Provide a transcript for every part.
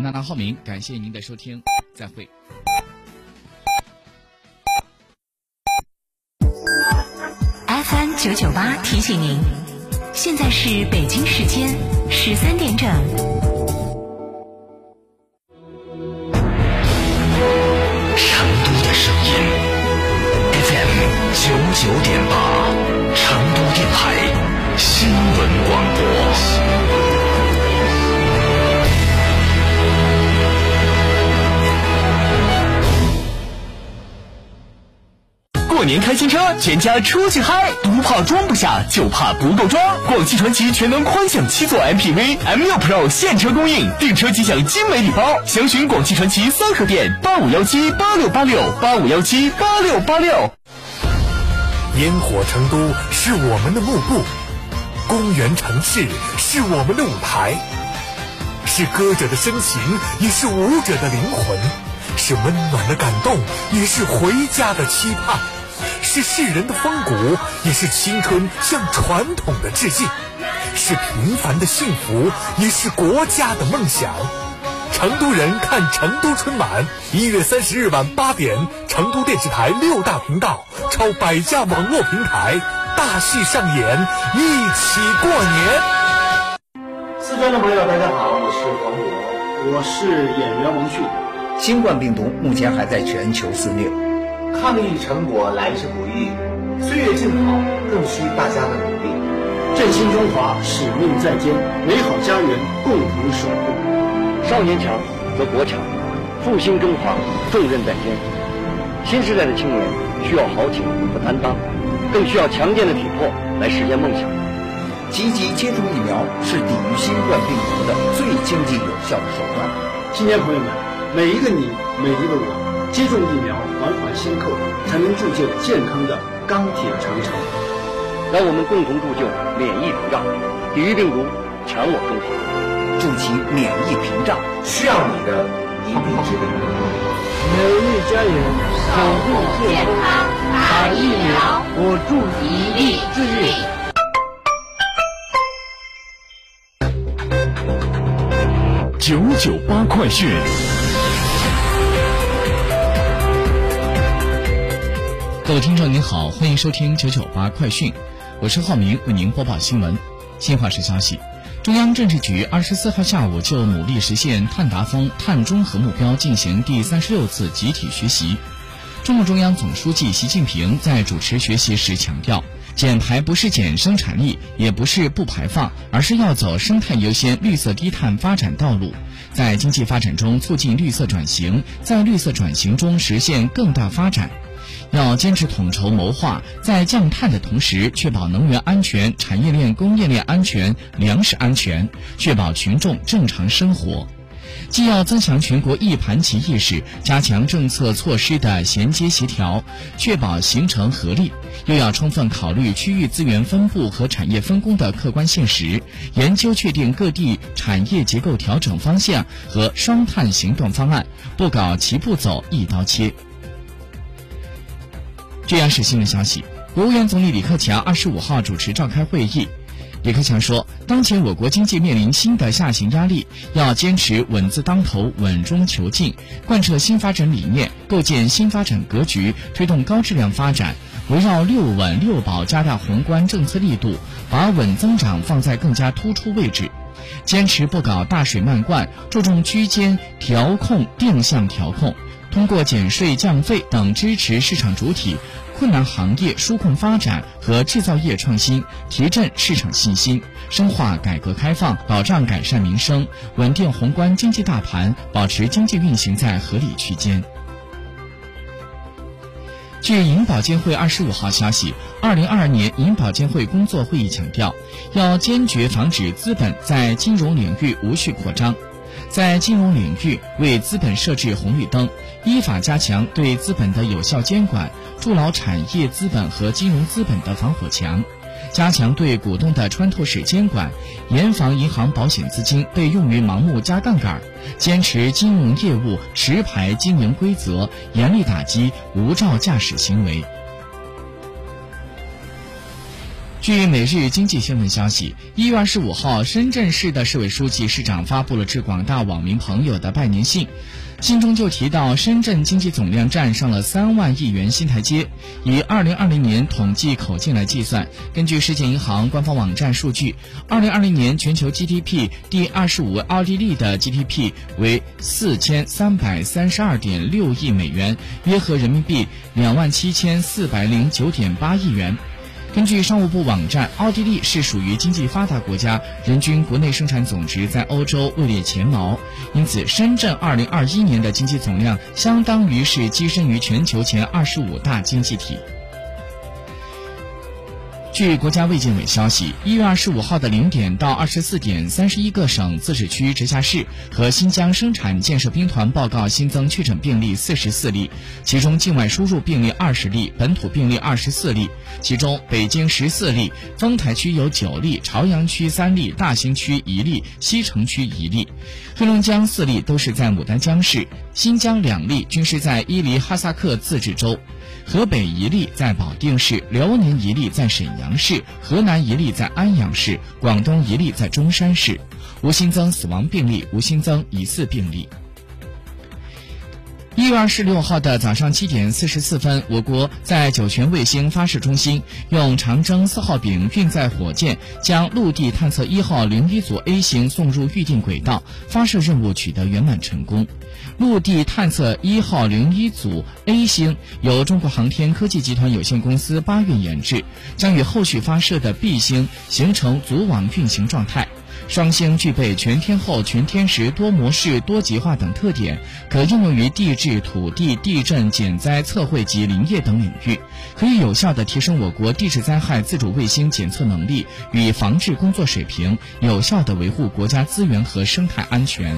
娜娜浩明，感谢您的收听，再会。FM 九九八提醒您，现在是北京时间十三点整。九点八，过年开新车，全家出去嗨，不怕装不下，就怕不够装。广汽传祺全能宽享七座 MPV M6 Pro 现车供应，订车即享精美礼包。详询广汽传祺三河店八五幺七八六八六八五幺七八六八六。烟火成都是我们的幕布，公园城市是我们的舞台，是歌者的深情，也是舞者的灵魂，是温暖的感动，也是回家的期盼，是世人的风骨，也是青春向传统的致敬，是平凡的幸福，也是国家的梦想。成都人看成都春晚，一月三十日晚八点，成都电视台六大频道超百家网络平台，大戏上演，一起过年。四川的朋友，大家好，我是黄渤，我是演员王迅。新冠病毒目前还在全球肆虐，抗疫成果来之不易，岁月静好更需大家的努力。振兴中华，使命在肩，美好家园共同守护。少年强则国强，复兴中华重任在肩。新时代的青年需要豪情和担当，更需要强健的体魄来实现梦想。积极接种疫苗是抵御新冠病毒的最经济有效的手段。青年朋友们，每一个你，每一个我，接种疫苗，环环相扣，才能铸就健康的钢铁长城。让我们共同铸就免疫屏障，抵御病毒，强我中华。筑起免疫屏障，需要你的一臂之力。美丽家园，守护健康，打疫苗，我助一臂之力。九九八快讯，各位听众您好，欢迎收听九九八快讯，我是浩明，为您播报新闻。新华社消息。中央政治局二十四号下午就努力实现碳达峰、碳中和目标进行第三十六次集体学习。中共中央总书记习近平在主持学习时强调，减排不是减生产力，也不是不排放，而是要走生态优先、绿色低碳发展道路，在经济发展中促进绿色转型，在绿色转型中实现更大发展。要坚持统筹谋划，在降碳的同时，确保能源安全、产业链、供应链安全、粮食安全，确保群众正常生活。既要增强全国一盘棋意识，加强政策措施的衔接协调，确保形成合力；又要充分考虑区域资源分布和产业分工的客观现实，研究确定各地产业结构调整方向和双碳行动方案，不搞齐步走、一刀切。这央视新闻消息，国务院总理李克强二十五号主持召开会议。李克强说，当前我国经济面临新的下行压力，要坚持稳字当头、稳中求进，贯彻新发展理念，构建新发展格局，推动高质量发展。围绕六稳六保，加大宏观政策力度，把稳增长放在更加突出位置。坚持不搞大水漫灌，注重区间调控、定向调控，通过减税降费等支持市场主体。困难行业纾困发展和制造业创新，提振市场信心，深化改革开放，保障改善民生，稳定宏观经济大盘，保持经济运行在合理区间。据银保监会二十五号消息，二零二二年银保监会工作会议强调，要坚决防止资本在金融领域无序扩张。在金融领域为资本设置红绿灯，依法加强对资本的有效监管，筑牢产业资本和金融资本的防火墙，加强对股东的穿透式监管，严防银行保险资金被用于盲目加杠杆，坚持金融业务持牌经营规则，严厉打击无照驾驶行为。据每日经济新闻消息，一月二十五号，深圳市的市委书记、市长发布了致广大网民朋友的拜年信，信中就提到，深圳经济总量站上了三万亿元新台阶。以二零二零年统计口径来计算，根据世界银行官方网站数据，二零二零年全球 GDP 第二十五位奥地利的 GDP 为四千三百三十二点六亿美元，约合人民币两万七千四百零九点八亿元。根据商务部网站，奥地利是属于经济发达国家，人均国内生产总值在欧洲位列前茅。因此，深圳2021年的经济总量相当于是跻身于全球前25大经济体。据国家卫健委消息，一月二十五号的零点到二十四点，三十一个省、自治区、直辖市和新疆生产建设兵团报告新增确诊病例四十四例，其中境外输入病例二十例，本土病例二十四例。其中，北京十四例，丰台区有九例，朝阳区三例，大兴区一例，西城区一例。黑龙江四例都是在牡丹江市，新疆两例均是在伊犁哈萨克自治州。河北一例在保定市，辽宁一例在沈阳市，河南一例在安阳市，广东一例在中山市，无新增死亡病例，无新增疑似病例。一月二十六号的早上七点四十四分，我国在酒泉卫星发射中心用长征四号丙运载火箭将陆地探测一号零一组 A 星送入预定轨道，发射任务取得圆满成功。陆地探测一号零一组 A 星由中国航天科技集团有限公司八运研制，将与后续发射的 B 星形成组网运行状态。双星具备全天候、全天时、多模式、多极化等特点，可应用于地质、土地、地震、减灾、测绘及林业等领域，可以有效地提升我国地质灾害自主卫星检测能力与防治工作水平，有效地维护国家资源和生态安全。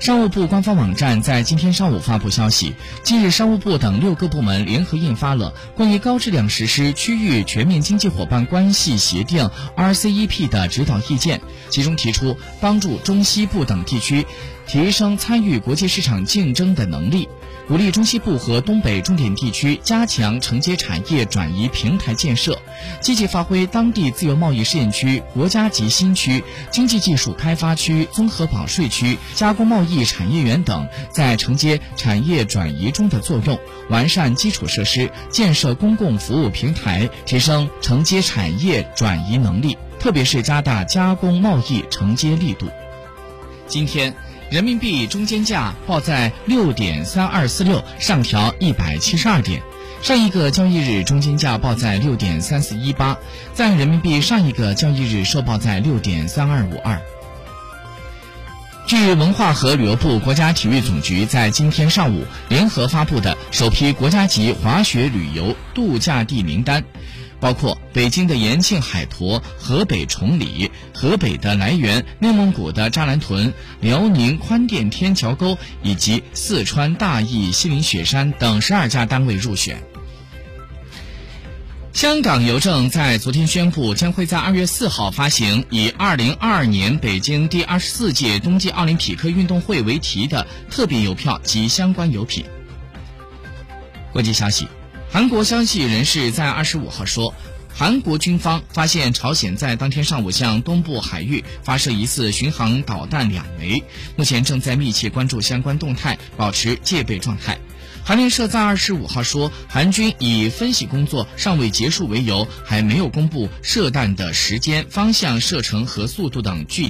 商务部官方网站在今天上午发布消息，近日商务部等六个部门联合印发了关于高质量实施区域全面经济伙伴关系协定 （RCEP） 的指导意见，其中提出帮助中西部等地区提升参与国际市场竞争的能力。鼓励中西部和东北重点地区加强承接产业转移平台建设，积极发挥当地自由贸易试验区、国家级新区、经济技术开发区、综合保税区、加工贸易产业园等在承接产业转移中的作用，完善基础设施，建设公共服务平台，提升承接产业转移能力，特别是加大加工贸易承接力度。今天。人民币中间价报在六点三二四六，上调一百七十二点。上一个交易日中间价报在六点三四一八，在人民币上一个交易日收报在六点三二五二。据文化和旅游部、国家体育总局在今天上午联合发布的首批国家级滑雪旅游度假地名单。包括北京的延庆海坨、河北崇礼、河北的涞源、内蒙古的扎兰屯、辽宁宽甸天桥沟以及四川大邑西岭雪山等十二家单位入选。香港邮政在昨天宣布，将会在二月四号发行以“二零二二年北京第二十四届冬季奥林匹克运动会”为题的特别邮票及相关邮品。国际消息。韩国消息人士在二十五号说，韩国军方发现朝鲜在当天上午向东部海域发射疑似巡航导弹两枚，目前正在密切关注相关动态，保持戒备状态。韩联社在二十五号说，韩军以分析工作尚未结束为由，还没有公布射弹的时间、方向、射程和速度等具。